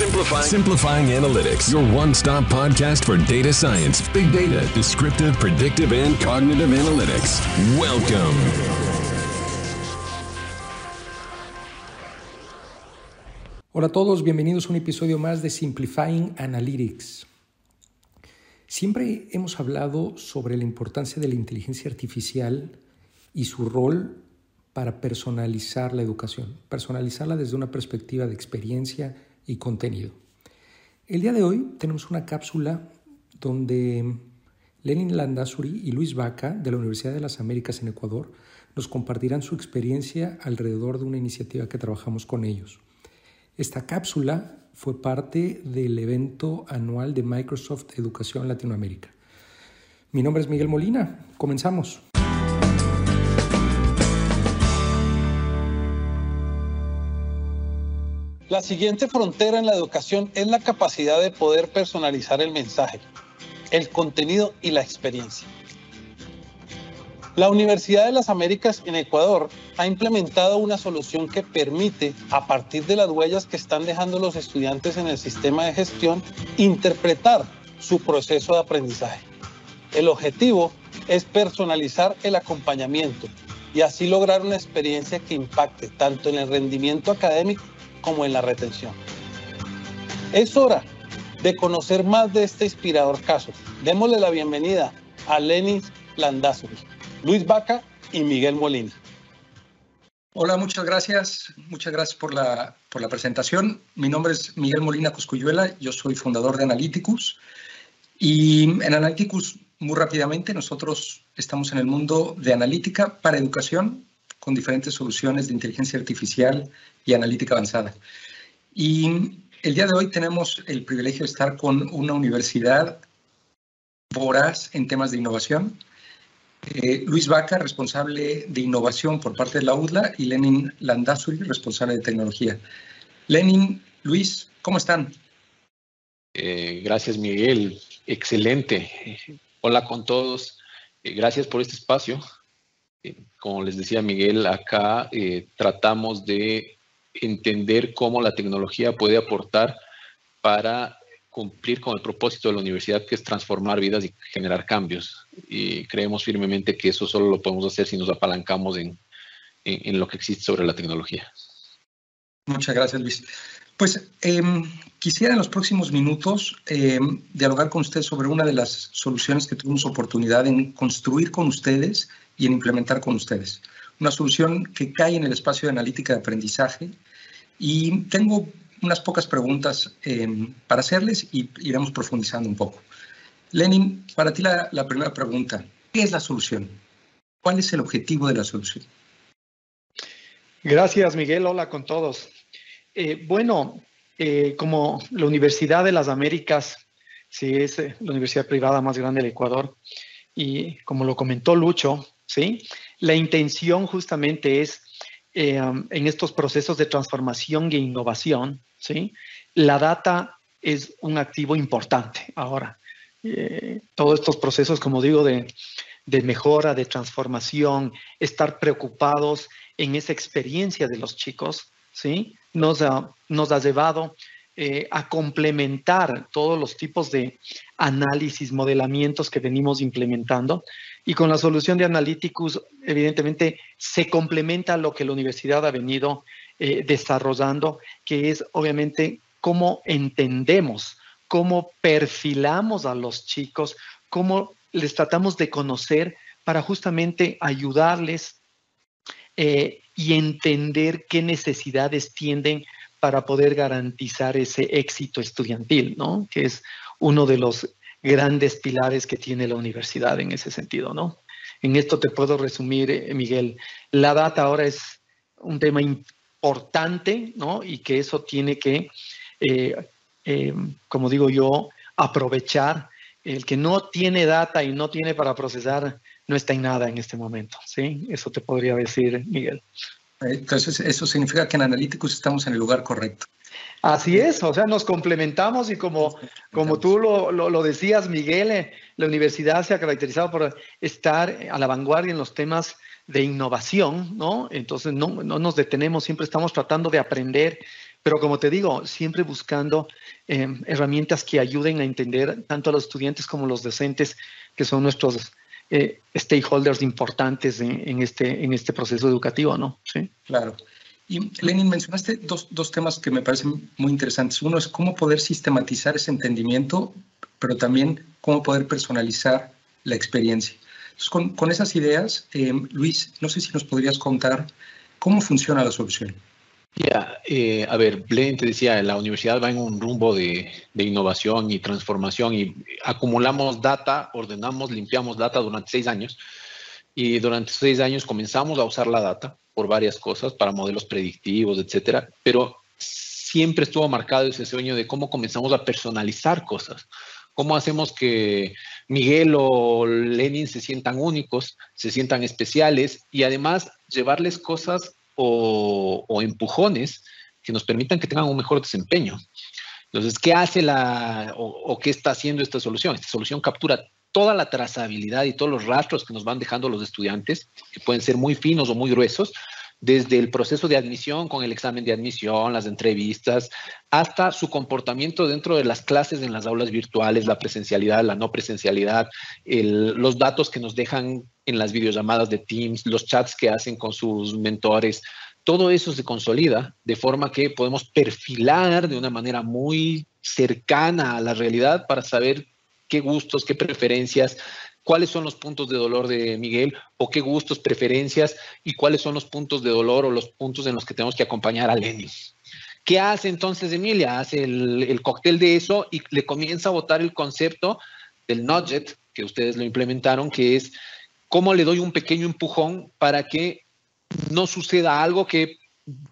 Simplifying. Simplifying Analytics, your one stop podcast for data science, big data, descriptive, predictive, and cognitive analytics. Welcome. Hola a todos, bienvenidos a un episodio más de Simplifying Analytics. Siempre hemos hablado sobre la importancia de la inteligencia artificial y su rol para personalizar la educación, personalizarla desde una perspectiva de experiencia contenido. El día de hoy tenemos una cápsula donde Lenin Landazuri y Luis Vaca de la Universidad de las Américas en Ecuador nos compartirán su experiencia alrededor de una iniciativa que trabajamos con ellos. Esta cápsula fue parte del evento anual de Microsoft Educación Latinoamérica. Mi nombre es Miguel Molina. Comenzamos. La siguiente frontera en la educación es la capacidad de poder personalizar el mensaje, el contenido y la experiencia. La Universidad de las Américas en Ecuador ha implementado una solución que permite, a partir de las huellas que están dejando los estudiantes en el sistema de gestión, interpretar su proceso de aprendizaje. El objetivo es personalizar el acompañamiento y así lograr una experiencia que impacte tanto en el rendimiento académico como en la retención. Es hora de conocer más de este inspirador caso. Démosle la bienvenida a Lenin Landazuri, Luis Vaca y Miguel Molina. Hola, muchas gracias. Muchas gracias por la, por la presentación. Mi nombre es Miguel Molina Coscuyuela, yo soy fundador de Analyticus. Y en Analyticus, muy rápidamente, nosotros estamos en el mundo de analítica para educación con diferentes soluciones de inteligencia artificial y analítica avanzada. Y el día de hoy tenemos el privilegio de estar con una universidad voraz en temas de innovación. Eh, Luis Vaca, responsable de innovación por parte de la UDLA, y Lenin Landazuri, responsable de tecnología. Lenin, Luis, ¿cómo están? Eh, gracias, Miguel. Excelente. Hola con todos. Eh, gracias por este espacio. Como les decía Miguel, acá tratamos de entender cómo la tecnología puede aportar para cumplir con el propósito de la universidad, que es transformar vidas y generar cambios. Y creemos firmemente que eso solo lo podemos hacer si nos apalancamos en, lo que existe sobre la tecnología. Muchas gracias, Luis. Pues em, quisiera en los próximos minutos em, dialogar con ustedes sobre una de las soluciones que tuvimos oportunidad en construir con ustedes y en implementar con ustedes una solución que cae en el espacio de analítica de aprendizaje. Y tengo unas pocas preguntas em, para hacerles y iremos profundizando un poco. Lenin, para ti la, primera pregunta, ¿qué es la solución? ¿Cuál es el objetivo de la solución? Gracias, Miguel. Hola con todos. Eh, bueno, eh, como la Universidad de las Américas, sí, es eh, la universidad privada más grande del Ecuador, y como lo comentó Lucho, ¿sí? La intención justamente es, eh, um, en estos procesos de transformación e innovación, ¿sí? La data es un activo importante ahora. Eh, todos estos procesos, como digo, de, mejora, de transformación, estar preocupados en esa experiencia de los chicos, ¿sí? Nos nos ha llevado eh, a complementar todos los tipos de análisis, modelamientos que venimos implementando. Y con la solución de Analyticus, evidentemente, se complementa lo que la universidad ha venido eh, desarrollando, que es obviamente cómo entendemos, cómo perfilamos a los chicos, cómo les tratamos de conocer para justamente ayudarles eh, y entender qué necesidades tienden para poder garantizar ese éxito estudiantil, ¿no? Que es uno de los grandes pilares que tiene la universidad en ese sentido, ¿no? En esto te puedo resumir, eh, Miguel. La data ahora es un tema importante, ¿no? Y que eso tiene que, eh, eh, como digo yo, aprovechar. El que no tiene data y no tiene para procesar no está en nada en este momento, ¿sí? Eso te podría decir, Miguel. Entonces, eso significa que en Analyticus estamos en el lugar correcto. Así es, o sea, nos complementamos y como, como tú lo, lo, decías, Miguel, eh, la universidad se ha caracterizado por estar a la vanguardia en los temas de innovación, ¿no? Entonces, no, no nos detenemos, siempre estamos tratando de aprender Pero como te digo, siempre buscando em, herramientas que ayuden a entender tanto a los estudiantes como a los docentes, que son nuestros eh, stakeholders importantes en, este, en este proceso educativo, ¿no? Sí. Claro. Y Lenin, mencionaste dos, dos, temas que me parecen muy interesantes. Uno es cómo poder sistematizar ese entendimiento, pero también cómo poder personalizar la experiencia. Entonces, con, con esas ideas, em, Luis, no sé si nos podrías contar cómo funciona la solución. Ya, eh, a ver, Blaine te decía, la universidad va en un rumbo de, innovación y transformación y acumulamos data, ordenamos, limpiamos data durante seis años y durante seis años comenzamos a usar la data por varias cosas, para modelos predictivos, etcétera, pero siempre estuvo marcado ese sueño de cómo comenzamos a personalizar cosas. ¿Cómo hacemos que Miguel o Lenin se sientan únicos, se sientan especiales y además llevarles cosas o, empujones que nos permitan que tengan un mejor desempeño. Entonces, ¿qué hace la o, qué está haciendo esta solución? Esta solución captura toda la trazabilidad y todos los rastros que nos van dejando los estudiantes, que pueden ser muy finos o muy gruesos, desde el proceso de admisión con el examen de admisión, las entrevistas, hasta su comportamiento dentro de las clases en las aulas virtuales, la presencialidad, la no presencialidad, los datos que nos dejan en las videollamadas de Teams, los chats que hacen con sus mentores, todo eso se consolida de forma que podemos perfilar de una manera muy cercana a la realidad para saber qué gustos, qué preferencias, cuáles son los puntos de dolor de Miguel o qué gustos, preferencias y cuáles son los puntos de dolor o los puntos en los que tenemos que acompañar a Lenny. ¿Qué hace entonces Emilia? Hace el, cóctel de eso y le comienza a votar el concepto del nudget, que ustedes lo implementaron, que es cómo le doy un pequeño empujón para que no suceda algo que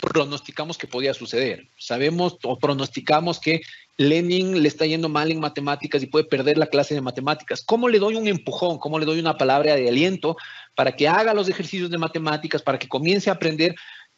pronosticamos que podía suceder. Sabemos o pronosticamos que Lenin le está yendo mal en matemáticas y puede perder la clase de matemáticas. ¿Cómo le doy un empujón? ¿Cómo le doy una palabra de aliento para que haga los ejercicios de matemáticas, para que comience a aprender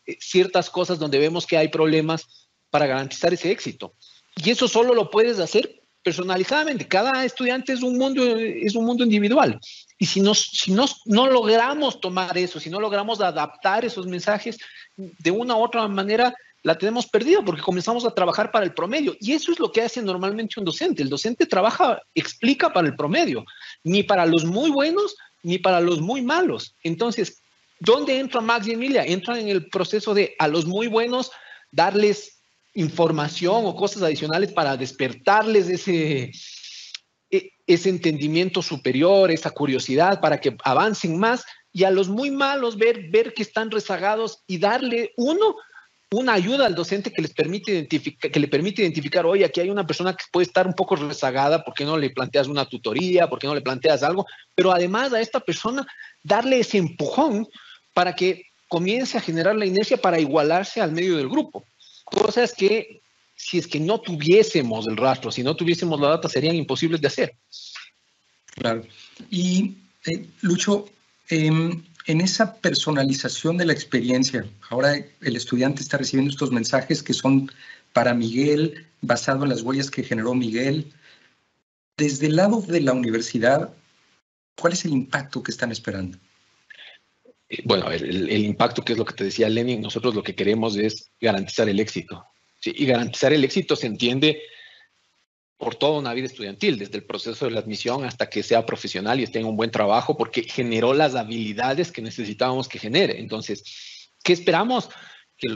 eh, ciertas cosas donde vemos que hay problemas para garantizar ese éxito? Y eso solo lo puedes hacer personalizadamente. Cada estudiante es un mundo, es un mundo individual. Y si, nos, si nos, no logramos tomar eso, si no logramos adaptar esos mensajes de una u otra manera, la tenemos perdida porque comenzamos a trabajar para el promedio. Y eso es lo que hace normalmente un docente. El docente trabaja, explica para el promedio, ni para los muy buenos ni para los muy malos. Entonces, ¿dónde entra Max y Emilia? Entran en el proceso de a los muy buenos darles información o cosas adicionales para despertarles ese, e, ese entendimiento superior, esa curiosidad para que avancen más y a los muy malos ver, ver que están rezagados y darle uno una ayuda al docente que les permite que le permite identificar, oye, aquí hay una persona que puede estar un poco rezagada, ¿por qué no le planteas una tutoría? ¿Por qué no le planteas algo? Pero además a esta persona darle ese empujón para que comience a generar la inercia para igualarse al medio del grupo. Cosas que si es que no tuviésemos el rastro, si no tuviésemos la data, serían imposibles de hacer. Claro. Y eh, Lucho, eh, en esa personalización de la experiencia, ahora el estudiante está recibiendo estos mensajes que son para Miguel, basado en las huellas que generó Miguel. Desde el lado de la universidad, ¿cuál es el impacto que están esperando? Eh, bueno, el, impacto que es lo que te decía Lenin, nosotros lo que queremos es garantizar el éxito. Y garantizar el éxito se entiende por toda una vida estudiantil, desde el proceso de la admisión hasta que sea profesional y esté en un buen trabajo, porque generó las habilidades que necesitábamos que genere. Entonces, ¿qué esperamos?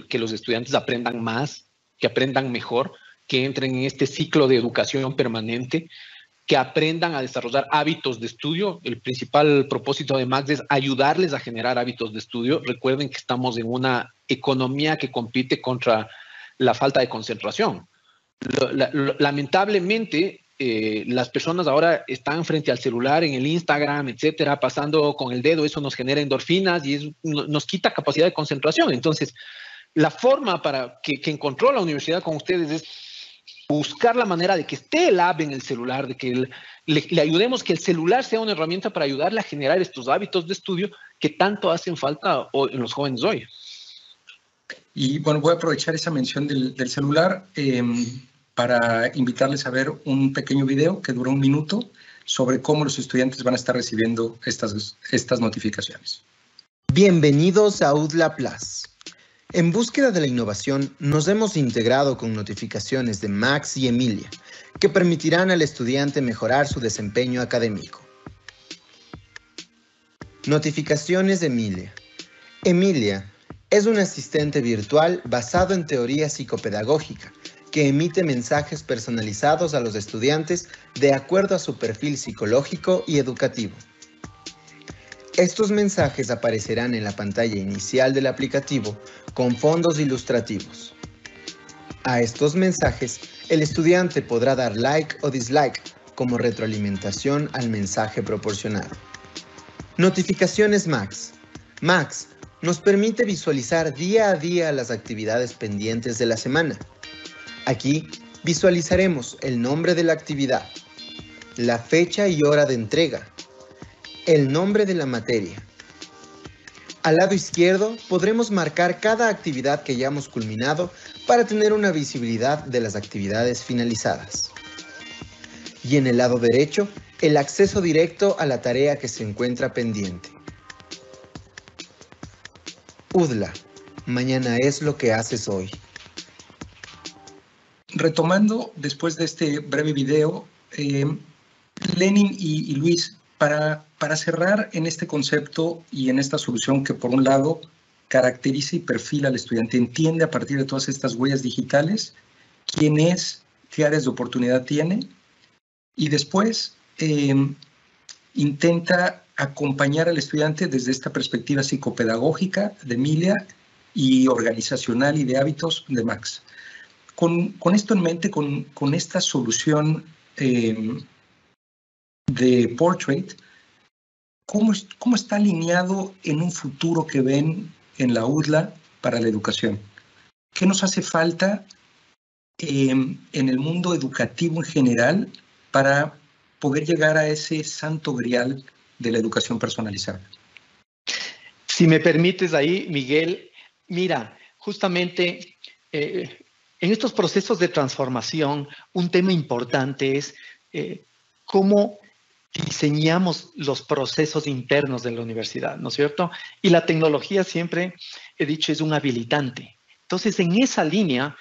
Que, los estudiantes aprendan más, que aprendan mejor, que entren en este ciclo de educación permanente, que aprendan a desarrollar hábitos de estudio. El principal propósito de Max es ayudarles a generar hábitos de estudio. Recuerden que estamos en una economía que compite contra la falta de concentración lamentablemente, eh, las personas ahora están frente al celular, en el Instagram, etcétera, pasando con el dedo, eso nos genera endorfinas y nos quita capacidad de concentración. Entonces, la forma para que, encontró la universidad con ustedes es buscar la manera de que esté el app en el celular, de que le, ayudemos que el celular sea una herramienta para ayudarle a generar estos hábitos de estudio que tanto hacen falta en los jóvenes hoy. Y bueno, voy a aprovechar esa mención del, celular. Em, para invitarles a ver un pequeño video que dura un minuto sobre cómo los estudiantes van a estar recibiendo estas, estas notificaciones. Bienvenidos a UDLA Plus. En búsqueda de la innovación, nos hemos integrado con notificaciones de Max y Emilia, que permitirán al estudiante mejorar su desempeño académico. Notificaciones de Emilia. Emilia es un asistente virtual basado en teoría psicopedagógica que emite mensajes personalizados a los estudiantes de acuerdo a su perfil psicológico y educativo. Estos mensajes aparecerán en la pantalla inicial del aplicativo con fondos ilustrativos. A estos mensajes, el estudiante podrá dar like o dislike como retroalimentación al mensaje proporcionado. Notificaciones Max. Max nos permite visualizar día a día las actividades pendientes de la semana. Aquí visualizaremos el nombre de la actividad, la fecha y hora de entrega, el nombre de la materia. Al lado izquierdo podremos marcar cada actividad que hayamos culminado para tener una visibilidad de las actividades finalizadas. Y en el lado derecho, el acceso directo a la tarea que se encuentra pendiente. Mañana es lo que haces hoy. Retomando después de este breve video, eh, Lenin y Luis para, cerrar en este concepto y en esta solución que por un lado caracteriza y perfila al estudiante, entiende a partir de todas estas huellas digitales quién es, qué áreas de oportunidad tiene y después em, intenta acompañar al estudiante desde esta perspectiva psicopedagógica de Emilia y organizacional y de hábitos de Max. Con, esto en mente, con, esta solución em, de Portrait, ¿cómo, ¿cómo está alineado en un futuro que ven en la UDLA para la educación? ¿Qué nos hace falta em, en el mundo educativo en general para poder llegar a ese santo grial de la educación personalizada? Si me permites ahí, Miguel, mira, justamente eh, en estos procesos de transformación, un tema importante es eh, cómo diseñamos los procesos internos de la universidad, ¿no es cierto? Y la tecnología siempre, he dicho, es un habilitante. Entonces, en esa línea,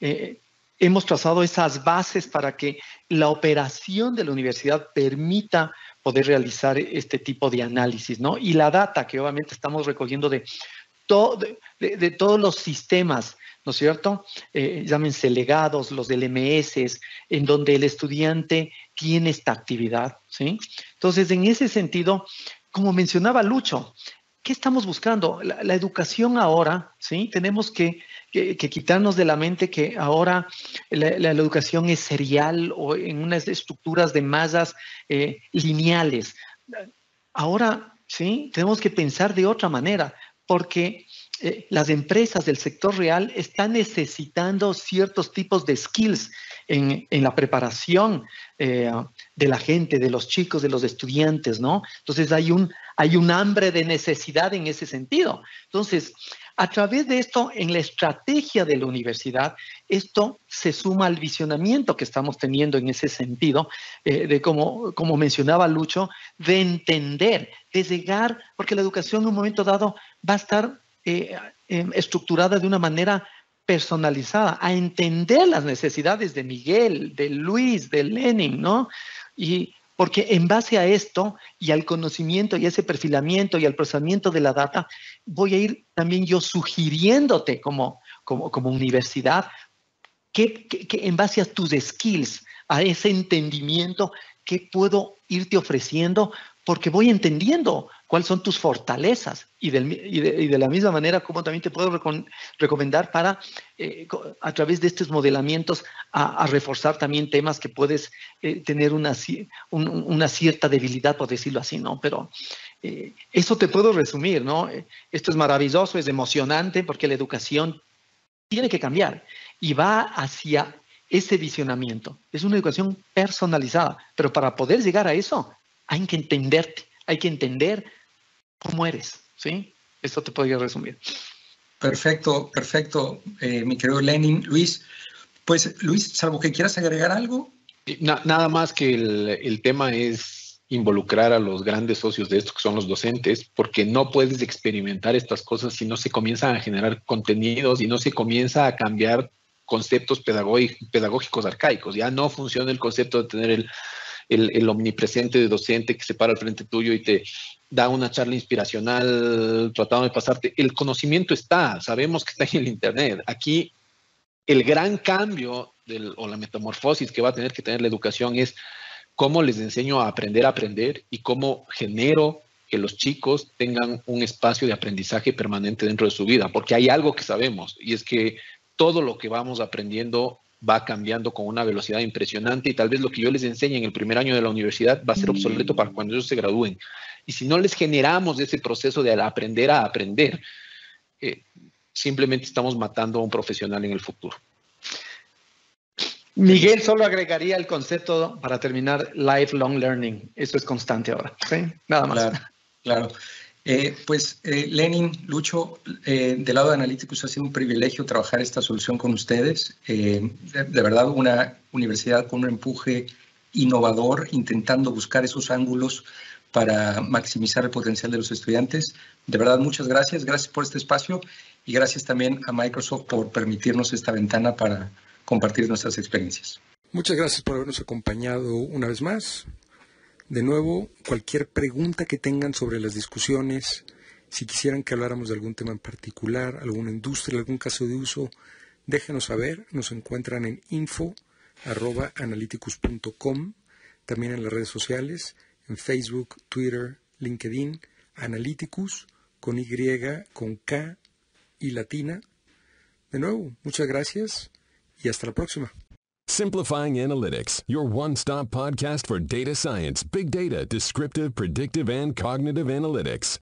eh, hemos trazado esas bases para que la operación de la universidad permita poder realizar este tipo de análisis, ¿no? Y la data que obviamente estamos recogiendo de, de todos los sistemas ¿no es cierto? Eh, llámense legados, los del MS, en donde el estudiante tiene esta actividad, ¿sí? Entonces, en ese sentido, como mencionaba Lucho, ¿qué estamos buscando? La, educación ahora, ¿sí? Tenemos que, quitarnos de la mente que ahora la, educación es serial o en unas estructuras de masas eh, lineales. Ahora, ¿sí? Tenemos que pensar de otra manera, porque eh, las empresas del sector real están necesitando ciertos tipos de skills en, la preparación eh, de la gente, de los chicos, de los estudiantes, ¿no? Entonces hay un, hay un hambre de necesidad en ese sentido. Entonces, a través de esto, en la estrategia de la universidad, esto se suma al visionamiento que estamos teniendo en ese sentido, eh, de como, como mencionaba Lucho, de entender, de llegar, porque la educación en un momento dado va a estar eh, em, estructurada de una manera personalizada, a entender las necesidades de Miguel, de Luis, de Lenin, ¿no? Y porque en base a esto y al conocimiento y ese perfilamiento y al procesamiento de la data, voy a ir también yo sugiriéndote como, como, como universidad que, que en base a tus skills, a ese entendimiento, ¿qué puedo irte ofreciendo porque voy entendiendo cuáles son tus fortalezas y, de, la misma manera como también te puedo recomendar para, eh, a través de estos modelamientos, a, reforzar también temas que puedes eh, tener una, una, cierta debilidad, por decirlo así, ¿no? Pero eh, eso te puedo resumir, ¿no? Esto es maravilloso, es emocionante porque la educación tiene que cambiar y va hacia ese visionamiento. Es una educación personalizada, pero para poder llegar a eso hay que entenderte, hay que entender cómo eres, ¿sí? Esto te podría resumir. Perfecto, perfecto, eh, mi querido Lenin. Luis, pues Luis, salvo que quieras agregar algo. nada más que el, tema es involucrar a los grandes socios de esto, que son los docentes, porque no puedes experimentar estas cosas si no se comienzan a generar contenidos y no se comienza a cambiar conceptos pedagógicos arcaicos. Ya no funciona el concepto de tener el, el, omnipresente de docente que se para al frente tuyo y te da una charla inspiracional tratando de pasarte. El conocimiento está, sabemos que está en el Internet. Aquí el gran cambio o la metamorfosis que va a tener que tener la educación es cómo les enseño a aprender a aprender y cómo genero que los chicos tengan un espacio de aprendizaje permanente dentro de su vida, porque hay algo que sabemos y es que todo lo que vamos aprendiendo va cambiando con una velocidad impresionante y tal vez lo que yo les enseñe en el primer año de la universidad va a ser obsoleto para cuando ellos se gradúen. Y si no les generamos ese proceso de aprender a aprender, eh, simplemente estamos matando a un profesional en el futuro. Miguel solo agregaría el concepto para terminar lifelong learning. Eso es constante ahora. ¿sí? Nada más. Claro, claro. Eh, pues eh, Lenin, Lucho, eh, del lado de Analyticus ha sido un privilegio trabajar esta solución con ustedes. De, de, verdad, una universidad con un empuje innovador, intentando buscar esos ángulos para maximizar el potencial de los estudiantes. De verdad, muchas gracias. Gracias por este espacio y gracias también a Microsoft por permitirnos esta ventana para compartir nuestras experiencias. Muchas gracias por habernos acompañado una vez más. De nuevo, cualquier pregunta que tengan sobre las discusiones, si quisieran que habláramos de algún tema en particular, alguna industria, algún caso de uso, déjenos saber. Nos encuentran en info.analyticus.com, también en las redes sociales, en Facebook, Twitter, LinkedIn, Analyticus, con Y, con K y latina. De nuevo, muchas gracias y hasta la próxima. Simplifying Analytics, your one-stop podcast for data science, big data, descriptive, predictive, and cognitive analytics.